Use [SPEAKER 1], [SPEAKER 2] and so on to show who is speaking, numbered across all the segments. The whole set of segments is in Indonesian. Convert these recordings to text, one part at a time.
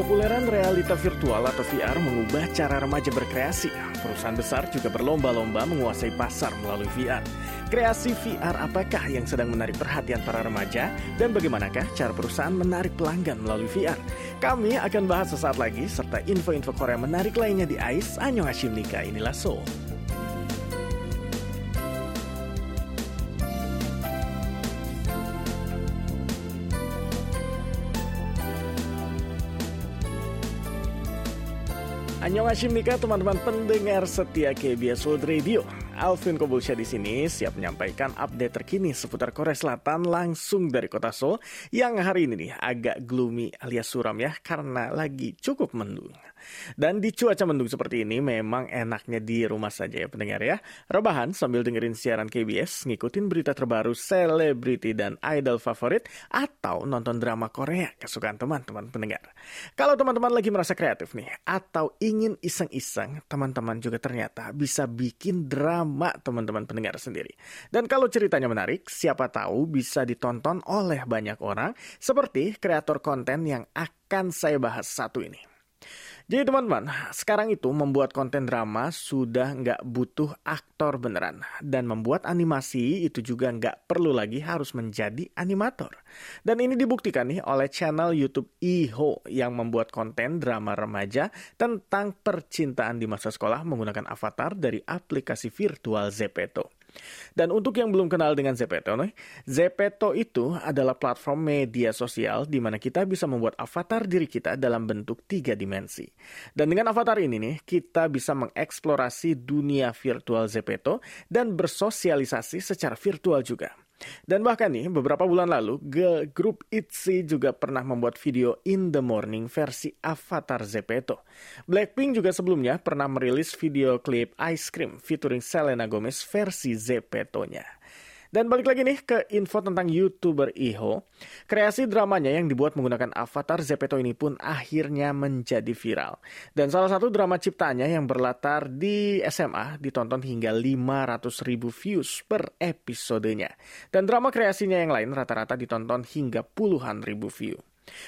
[SPEAKER 1] Kepopuleran realita virtual atau VR mengubah cara remaja berkreasi. Perusahaan besar juga berlomba-lomba menguasai pasar melalui VR. Kreasi VR apakah yang sedang menarik perhatian para remaja dan bagaimanakah cara perusahaan menarik pelanggan melalui VR? Kami akan bahas sesaat lagi serta info-info Korea menarik lainnya di AIS Anyong Hashim Nika inilah Seoul. Annyeonghaseyo Nika teman-teman pendengar setia KBS World Radio. Alvin Kobulsya di sini siap menyampaikan update terkini seputar Korea Selatan langsung dari kota Seoul yang hari ini nih agak gloomy alias suram ya karena lagi cukup mendung. Dan di cuaca mendung seperti ini memang enaknya di rumah saja ya pendengar ya. Rebahan sambil dengerin siaran KBS, ngikutin berita terbaru selebriti dan idol favorit atau nonton drama Korea kesukaan teman-teman pendengar. Kalau teman-teman lagi merasa kreatif nih atau ingin iseng-iseng, teman-teman juga ternyata bisa bikin drama teman-teman pendengar sendiri. Dan kalau ceritanya menarik, siapa tahu bisa ditonton oleh banyak orang seperti kreator konten yang akan saya bahas satu ini. Jadi teman-teman, sekarang itu membuat konten drama sudah nggak butuh aktor beneran. Dan membuat animasi itu juga nggak perlu lagi harus menjadi animator. Dan ini dibuktikan nih oleh channel YouTube Iho yang membuat konten drama remaja tentang percintaan di masa sekolah menggunakan avatar dari aplikasi virtual Zepeto. Dan untuk yang belum kenal dengan Zepeto, nih, Zepeto itu adalah platform media sosial di mana kita bisa membuat avatar diri kita dalam bentuk tiga dimensi. Dan dengan avatar ini nih, kita bisa mengeksplorasi dunia virtual Zepeto dan bersosialisasi secara virtual juga. Dan bahkan nih, beberapa bulan lalu, grup ITZY juga pernah membuat video In The Morning versi Avatar Zepeto. Blackpink juga sebelumnya pernah merilis video klip Ice Cream featuring Selena Gomez versi Zepeto-nya. Dan balik lagi nih ke info tentang YouTuber Iho. Kreasi dramanya yang dibuat menggunakan avatar Zepeto ini pun akhirnya menjadi viral. Dan salah satu drama ciptanya yang berlatar di SMA ditonton hingga 500 ribu views per episodenya. Dan drama kreasinya yang lain rata-rata ditonton hingga puluhan ribu view.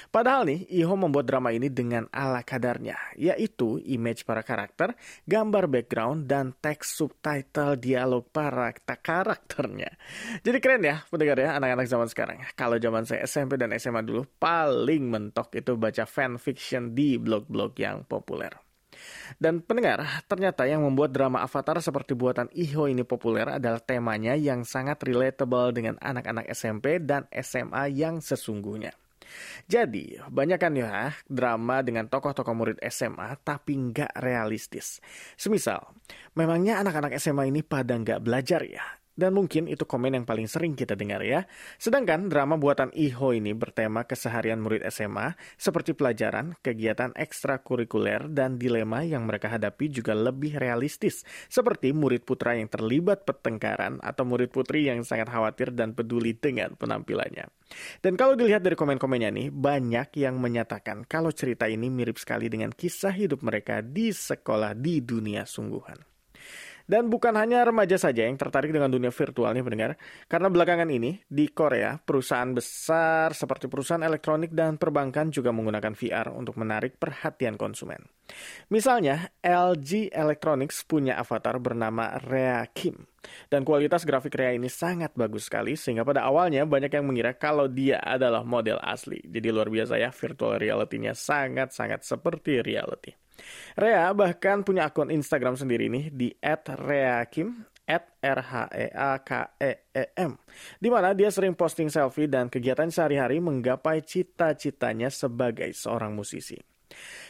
[SPEAKER 1] Padahal nih, Iho membuat drama ini dengan ala kadarnya, yaitu image para karakter, gambar background, dan teks subtitle dialog para karakternya. Jadi keren ya, pendengar ya, anak-anak zaman sekarang. Kalau zaman saya SMP dan SMA dulu, paling mentok itu baca fanfiction di blog-blog yang populer. Dan pendengar, ternyata yang membuat drama Avatar seperti buatan Iho ini populer adalah temanya yang sangat relatable dengan anak-anak SMP dan SMA yang sesungguhnya. Jadi, banyak kan ya drama dengan tokoh-tokoh murid SMA tapi nggak realistis. Semisal, memangnya anak-anak SMA ini pada nggak belajar ya? Dan mungkin itu komen yang paling sering kita dengar ya. Sedangkan drama buatan Iho ini bertema keseharian murid SMA seperti pelajaran, kegiatan ekstrakurikuler, dan dilema yang mereka hadapi juga lebih realistis. Seperti murid putra yang terlibat pertengkaran atau murid putri yang sangat khawatir dan peduli dengan penampilannya. Dan kalau dilihat dari komen-komennya nih, banyak yang menyatakan kalau cerita ini mirip sekali dengan kisah hidup mereka di sekolah di dunia sungguhan. Dan bukan hanya remaja saja yang tertarik dengan dunia virtual nih pendengar. Karena belakangan ini di Korea, perusahaan besar seperti perusahaan elektronik dan perbankan juga menggunakan VR untuk menarik perhatian konsumen. Misalnya, LG Electronics punya avatar bernama Rea Kim. Dan kualitas grafik Rea ini sangat bagus sekali sehingga pada awalnya banyak yang mengira kalau dia adalah model asli. Jadi luar biasa ya, virtual reality-nya sangat-sangat seperti reality. Rea bahkan punya akun Instagram sendiri nih di @reakim at r h e a k e e m di mana dia sering posting selfie dan kegiatan sehari-hari menggapai cita-citanya sebagai seorang musisi.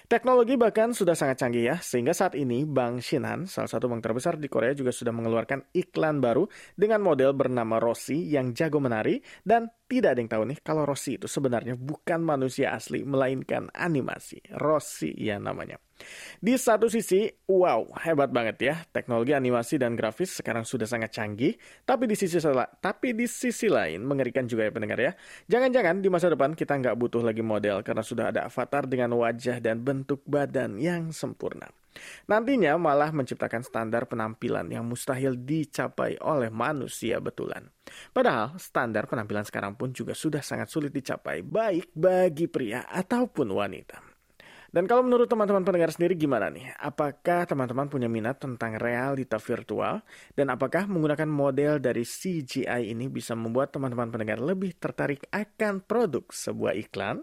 [SPEAKER 1] Teknologi bahkan sudah sangat canggih ya, sehingga saat ini Bank Shinhan, salah satu bank terbesar di Korea juga sudah mengeluarkan iklan baru dengan model bernama Rossi yang jago menari dan tidak ada yang tahu nih kalau Rossi itu sebenarnya bukan manusia asli melainkan animasi. Rossi ya namanya. Di satu sisi, wow, hebat banget ya. Teknologi animasi dan grafis sekarang sudah sangat canggih, tapi di sisi tapi di sisi lain mengerikan juga ya pendengar ya. Jangan-jangan di masa depan kita nggak butuh lagi model karena sudah ada avatar dengan wajah dan bentuk badan yang sempurna. Nantinya malah menciptakan standar penampilan yang mustahil dicapai oleh manusia betulan. Padahal standar penampilan sekarang pun juga sudah sangat sulit dicapai baik bagi pria ataupun wanita. Dan kalau menurut teman-teman pendengar sendiri gimana nih? Apakah teman-teman punya minat tentang realita virtual? Dan apakah menggunakan model dari CGI ini bisa membuat teman-teman pendengar lebih tertarik akan produk sebuah iklan?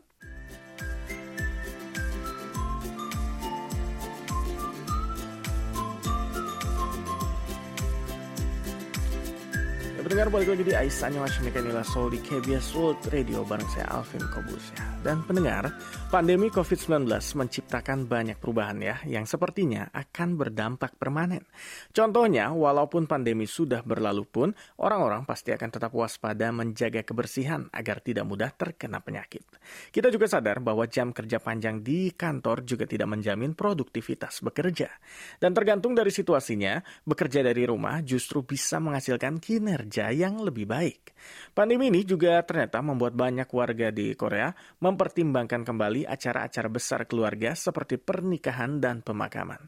[SPEAKER 1] Ya, pendengar balik lagi di Aisyah Washington Nila Soul di KBS World Radio bareng saya Alvin Kobus ya. Dan pendengar, pandemi COVID-19 menciptakan banyak perubahan ya, yang sepertinya akan berdampak permanen. Contohnya, walaupun pandemi sudah berlalu pun, orang-orang pasti akan tetap waspada menjaga kebersihan agar tidak mudah terkena penyakit. Kita juga sadar bahwa jam kerja panjang di kantor juga tidak menjamin produktivitas bekerja. Dan tergantung dari situasinya, bekerja dari rumah justru bisa menghasilkan kinerja yang lebih baik. Pandemi ini juga ternyata membuat banyak warga di Korea mempertimbangkan kembali acara-acara besar keluarga seperti pernikahan dan pemakaman.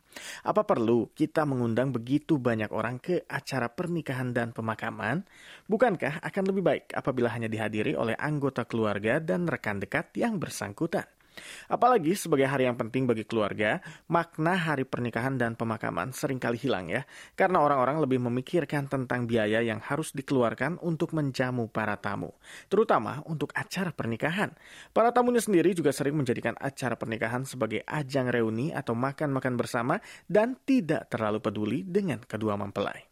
[SPEAKER 1] Apa perlu kita mengundang begitu banyak orang ke acara pernikahan dan pemakaman? Bukankah akan lebih baik apabila hanya dihadiri oleh anggota keluarga dan rekan dekat yang bersangkutan? Apalagi sebagai hari yang penting bagi keluarga, makna hari pernikahan dan pemakaman sering kali hilang ya, karena orang-orang lebih memikirkan tentang biaya yang harus dikeluarkan untuk menjamu para tamu, terutama untuk acara pernikahan. Para tamunya sendiri juga sering menjadikan acara pernikahan sebagai ajang reuni atau makan-makan bersama dan tidak terlalu peduli dengan kedua mempelai.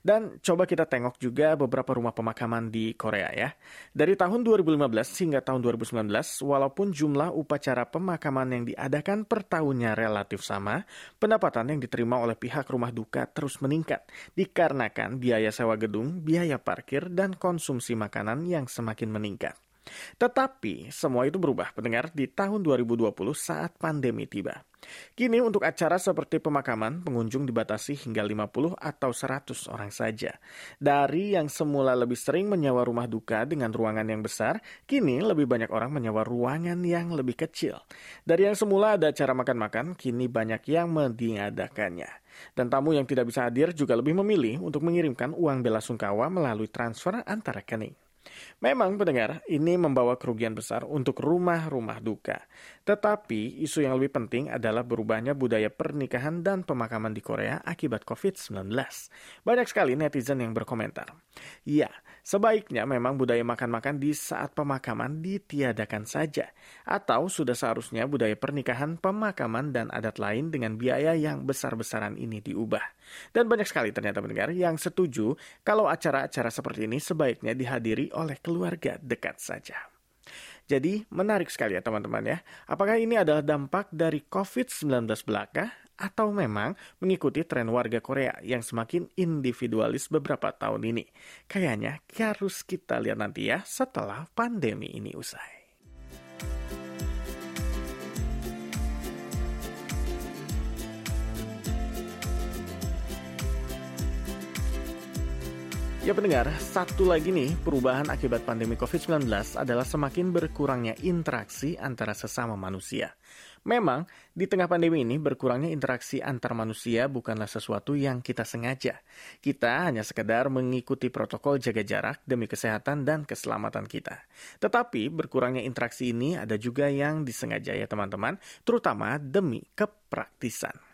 [SPEAKER 1] Dan coba kita tengok juga beberapa rumah pemakaman di Korea ya. Dari tahun 2015 hingga tahun 2019, walaupun jumlah upacara pemakaman yang diadakan per tahunnya relatif sama, pendapatan yang diterima oleh pihak rumah duka terus meningkat dikarenakan biaya sewa gedung, biaya parkir, dan konsumsi makanan yang semakin meningkat. Tetapi semua itu berubah pendengar di tahun 2020 saat pandemi tiba. Kini untuk acara seperti pemakaman, pengunjung dibatasi hingga 50 atau 100 orang saja. Dari yang semula lebih sering menyewa rumah duka dengan ruangan yang besar, kini lebih banyak orang menyewa ruangan yang lebih kecil. Dari yang semula ada acara makan-makan, kini banyak yang mengadakannya. Dan tamu yang tidak bisa hadir juga lebih memilih untuk mengirimkan uang bela sungkawa melalui transfer antar rekening. Memang pendengar, ini membawa kerugian besar untuk rumah-rumah duka. Tetapi isu yang lebih penting adalah berubahnya budaya pernikahan dan pemakaman di Korea akibat COVID-19. Banyak sekali netizen yang berkomentar. Ya, sebaiknya memang budaya makan-makan di saat pemakaman ditiadakan saja. Atau sudah seharusnya budaya pernikahan, pemakaman, dan adat lain dengan biaya yang besar-besaran ini diubah. Dan banyak sekali ternyata pendengar yang setuju kalau acara-acara seperti ini sebaiknya dihadiri oleh keluarga dekat saja. Jadi menarik sekali ya teman-teman ya. Apakah ini adalah dampak dari COVID-19 belaka atau memang mengikuti tren warga Korea yang semakin individualis beberapa tahun ini? Kayaknya harus kita lihat nanti ya setelah pandemi ini usai. Ya pendengar, satu lagi nih perubahan akibat pandemi COVID-19 adalah semakin berkurangnya interaksi antara sesama manusia. Memang, di tengah pandemi ini berkurangnya interaksi antar manusia bukanlah sesuatu yang kita sengaja. Kita hanya sekedar mengikuti protokol jaga jarak demi kesehatan dan keselamatan kita. Tetapi berkurangnya interaksi ini ada juga yang disengaja ya teman-teman, terutama demi kepraktisan.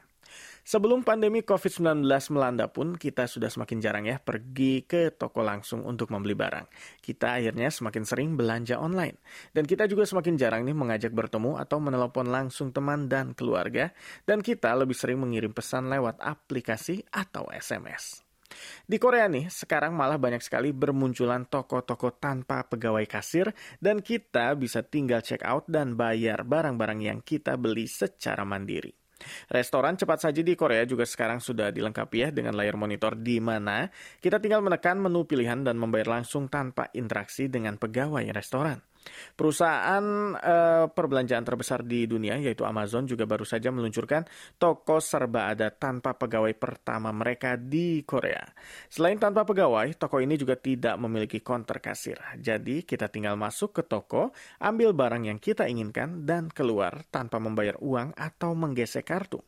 [SPEAKER 1] Sebelum pandemi COVID-19 melanda pun kita sudah semakin jarang ya pergi ke toko langsung untuk membeli barang. Kita akhirnya semakin sering belanja online. Dan kita juga semakin jarang nih mengajak bertemu atau menelepon langsung teman dan keluarga. Dan kita lebih sering mengirim pesan lewat aplikasi atau SMS. Di Korea nih, sekarang malah banyak sekali bermunculan toko-toko tanpa pegawai kasir dan kita bisa tinggal check out dan bayar barang-barang yang kita beli secara mandiri. Restoran cepat saji di Korea juga sekarang sudah dilengkapi ya dengan layar monitor di mana kita tinggal menekan menu pilihan dan membayar langsung tanpa interaksi dengan pegawai restoran. Perusahaan uh, perbelanjaan terbesar di dunia yaitu Amazon juga baru saja meluncurkan toko serba ada tanpa pegawai pertama mereka di Korea. Selain tanpa pegawai, toko ini juga tidak memiliki konter kasir. Jadi kita tinggal masuk ke toko, ambil barang yang kita inginkan dan keluar tanpa membayar uang atau menggesek kartu.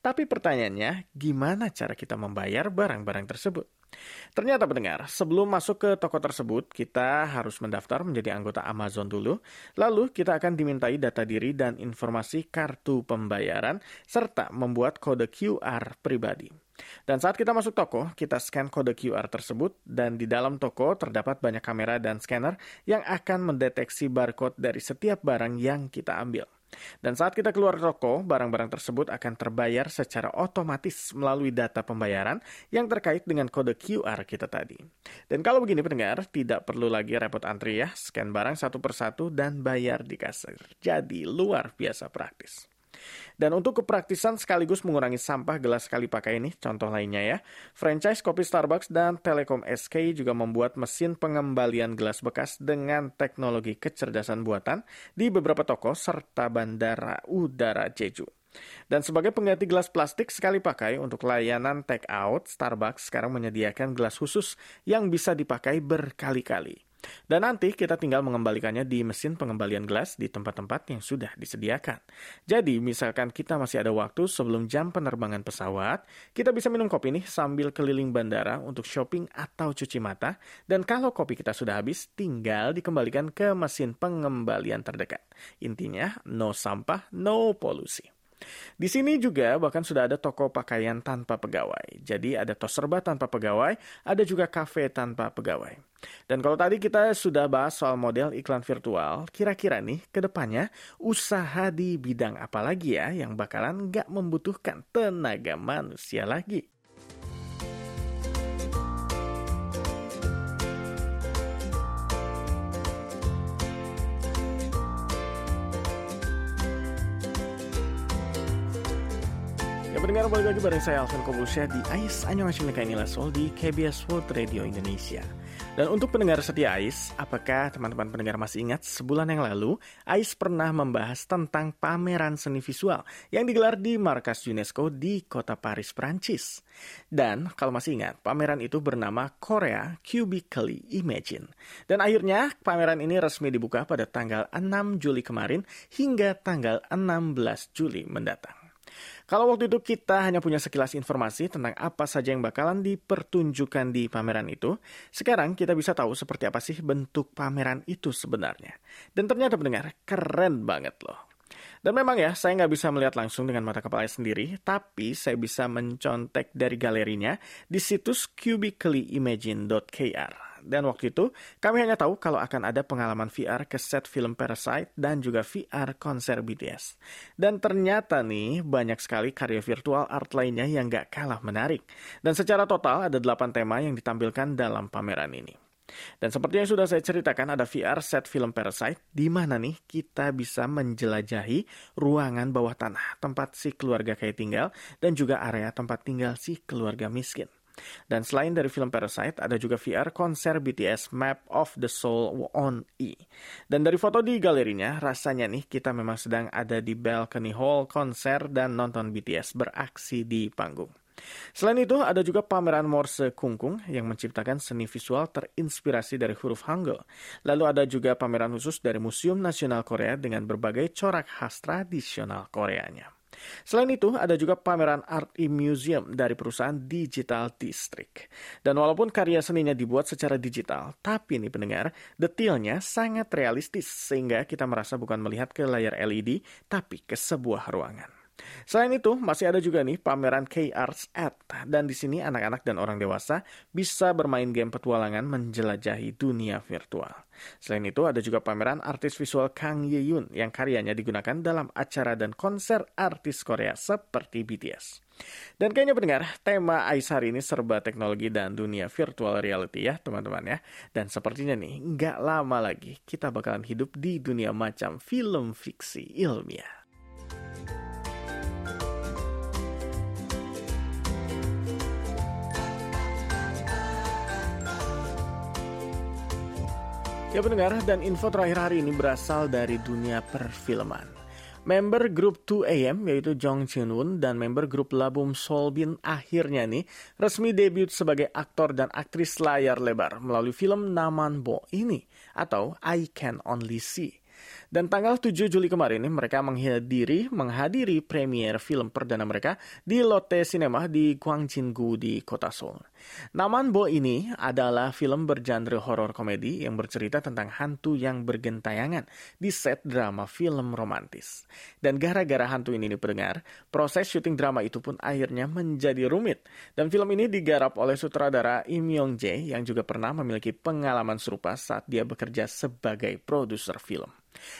[SPEAKER 1] Tapi pertanyaannya, gimana cara kita membayar barang-barang tersebut? Ternyata pendengar, sebelum masuk ke toko tersebut, kita harus mendaftar menjadi anggota Amazon dulu. Lalu kita akan dimintai data diri dan informasi kartu pembayaran, serta membuat kode QR pribadi. Dan saat kita masuk toko, kita scan kode QR tersebut dan di dalam toko terdapat banyak kamera dan scanner yang akan mendeteksi barcode dari setiap barang yang kita ambil. Dan saat kita keluar toko, barang-barang tersebut akan terbayar secara otomatis melalui data pembayaran yang terkait dengan kode QR kita tadi. Dan kalau begini pendengar, tidak perlu lagi repot antri ya, scan barang satu persatu dan bayar di kasir. Jadi luar biasa praktis. Dan untuk kepraktisan sekaligus mengurangi sampah gelas sekali pakai ini, contoh lainnya ya, franchise kopi Starbucks dan Telekom SK juga membuat mesin pengembalian gelas bekas dengan teknologi kecerdasan buatan di beberapa toko serta bandara udara Jeju. Dan sebagai pengganti gelas plastik sekali pakai untuk layanan take out, Starbucks sekarang menyediakan gelas khusus yang bisa dipakai berkali-kali. Dan nanti kita tinggal mengembalikannya di mesin pengembalian gelas di tempat-tempat yang sudah disediakan. Jadi, misalkan kita masih ada waktu sebelum jam penerbangan pesawat, kita bisa minum kopi nih sambil keliling bandara untuk shopping atau cuci mata. Dan kalau kopi kita sudah habis, tinggal dikembalikan ke mesin pengembalian terdekat. Intinya, no sampah, no polusi. Di sini juga bahkan sudah ada toko pakaian tanpa pegawai. Jadi ada tos serba tanpa pegawai, ada juga kafe tanpa pegawai. Dan kalau tadi kita sudah bahas soal model iklan virtual, kira-kira nih ke depannya usaha di bidang apa lagi ya yang bakalan nggak membutuhkan tenaga manusia lagi? Pendengar balik lagi bareng saya Alvin Kobulsyah di AIS Annyeonghaseyo Nila Sol di KBS World Radio Indonesia. Dan untuk pendengar setia AIS, apakah teman-teman pendengar masih ingat sebulan yang lalu AIS pernah membahas tentang pameran seni visual yang digelar di markas UNESCO di kota Paris, Prancis. Dan kalau masih ingat, pameran itu bernama Korea Cubically Imagine. Dan akhirnya pameran ini resmi dibuka pada tanggal 6 Juli kemarin hingga tanggal 16 Juli mendatang. Kalau waktu itu kita hanya punya sekilas informasi tentang apa saja yang bakalan dipertunjukkan di pameran itu, sekarang kita bisa tahu seperti apa sih bentuk pameran itu sebenarnya. Dan ternyata pendengar, keren banget loh. Dan memang ya, saya nggak bisa melihat langsung dengan mata kepala sendiri, tapi saya bisa mencontek dari galerinya di situs cubicallyimagine.kr. Dan waktu itu, kami hanya tahu kalau akan ada pengalaman VR ke set film Parasite dan juga VR konser BTS. Dan ternyata nih, banyak sekali karya virtual art lainnya yang nggak kalah menarik. Dan secara total ada 8 tema yang ditampilkan dalam pameran ini. Dan seperti yang sudah saya ceritakan, ada VR set film Parasite, di mana nih kita bisa menjelajahi ruangan bawah tanah, tempat si keluarga kayak tinggal, dan juga area tempat tinggal si keluarga miskin. Dan selain dari film Parasite, ada juga VR konser BTS Map of the Soul on E. Dan dari foto di galerinya, rasanya nih kita memang sedang ada di balcony hall konser dan nonton BTS beraksi di panggung. Selain itu, ada juga pameran Morse Kungkung yang menciptakan seni visual terinspirasi dari huruf Hangul. Lalu ada juga pameran khusus dari Museum Nasional Korea dengan berbagai corak khas tradisional Koreanya. Selain itu, ada juga pameran Art in Museum dari perusahaan Digital District. Dan walaupun karya seninya dibuat secara digital, tapi nih pendengar, detailnya sangat realistis sehingga kita merasa bukan melihat ke layar LED, tapi ke sebuah ruangan. Selain itu, masih ada juga nih pameran K-Arts At, dan di sini anak-anak dan orang dewasa bisa bermain game petualangan menjelajahi dunia virtual. Selain itu, ada juga pameran artis visual Kang Ye Yoon yang karyanya digunakan dalam acara dan konser artis Korea seperti BTS. Dan kayaknya pendengar, tema Ais hari ini serba teknologi dan dunia virtual reality ya teman-teman ya. Dan sepertinya nih, nggak lama lagi kita bakalan hidup di dunia macam film fiksi ilmiah. Ya pendengar, dan info terakhir hari ini berasal dari dunia perfilman. Member grup 2AM yaitu Jong Jin Woon dan member grup Labum Solbin akhirnya nih resmi debut sebagai aktor dan aktris layar lebar melalui film Naman Bo ini atau I Can Only See. Dan tanggal 7 Juli kemarin ini mereka menghadiri menghadiri premier film perdana mereka di Lotte Cinema di Gwangjin-gu di kota Seoul. Naman Bo ini adalah film bergenre horor komedi yang bercerita tentang hantu yang bergentayangan di set drama film romantis. Dan gara-gara hantu ini dipendengar, proses syuting drama itu pun akhirnya menjadi rumit. Dan film ini digarap oleh sutradara Im Yong Jae yang juga pernah memiliki pengalaman serupa saat dia bekerja sebagai produser film.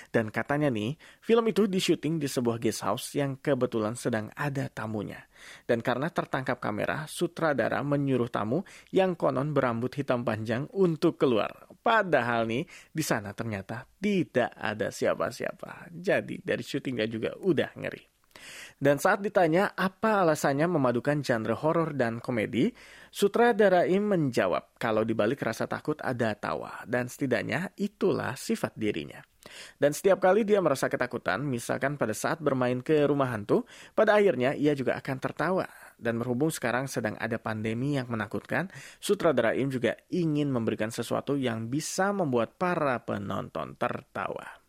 [SPEAKER 1] Dan katanya nih, film itu disyuting di sebuah guest house yang kebetulan sedang ada tamunya. Dan karena tertangkap kamera, sutradara menyuruh tamu yang konon berambut hitam panjang untuk keluar. Padahal nih, di sana ternyata tidak ada siapa-siapa. Jadi dari syutingnya juga udah ngeri. Dan saat ditanya apa alasannya memadukan genre horor dan komedi, sutradara Im menjawab kalau dibalik rasa takut ada tawa dan setidaknya itulah sifat dirinya. Dan setiap kali dia merasa ketakutan, misalkan pada saat bermain ke rumah hantu, pada akhirnya ia juga akan tertawa. Dan berhubung sekarang sedang ada pandemi yang menakutkan, sutradara Im juga ingin memberikan sesuatu yang bisa membuat para penonton tertawa.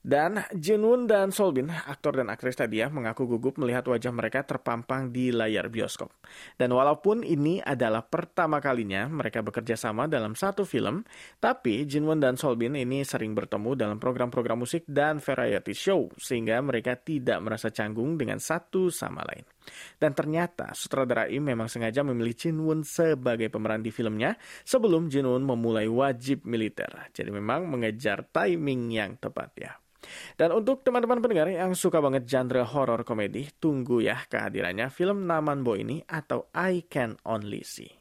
[SPEAKER 1] Dan Jinwon dan Solbin, aktor dan aktris tadi ya, mengaku gugup melihat wajah mereka terpampang di layar bioskop. Dan walaupun ini adalah pertama kalinya mereka bekerja sama dalam satu film, tapi Jinwon dan Solbin ini sering bertemu dalam program-program musik dan variety show, sehingga mereka tidak merasa canggung dengan satu sama lain. Dan ternyata sutradara Im memang sengaja memilih Jinwon sebagai pemeran di filmnya sebelum Jinwon memulai wajib militer. Jadi memang mengejar timing yang tepat ya. Dan untuk teman-teman pendengar yang suka banget genre horror komedi, tunggu ya kehadirannya film Naman Bo ini atau I Can Only See.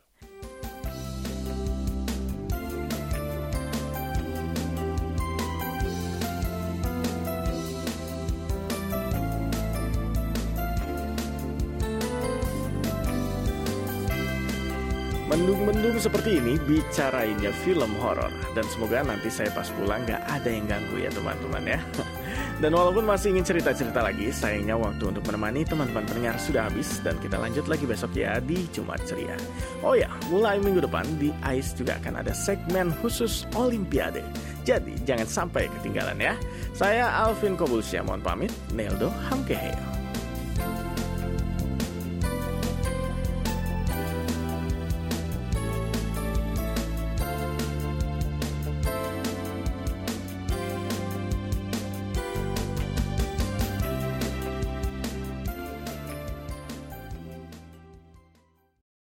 [SPEAKER 1] Mendung-mendung seperti ini bicarainnya film horor dan semoga nanti saya pas pulang gak ada yang ganggu ya teman-teman ya. Dan walaupun masih ingin cerita-cerita lagi, sayangnya waktu untuk menemani teman-teman pendengar sudah habis dan kita lanjut lagi besok ya di Jumat Ceria. Oh ya, mulai minggu depan di AIS juga akan ada segmen khusus Olimpiade. Jadi jangan sampai ketinggalan ya. Saya Alvin Kobulsia mohon pamit, Neldo Hamkeheo.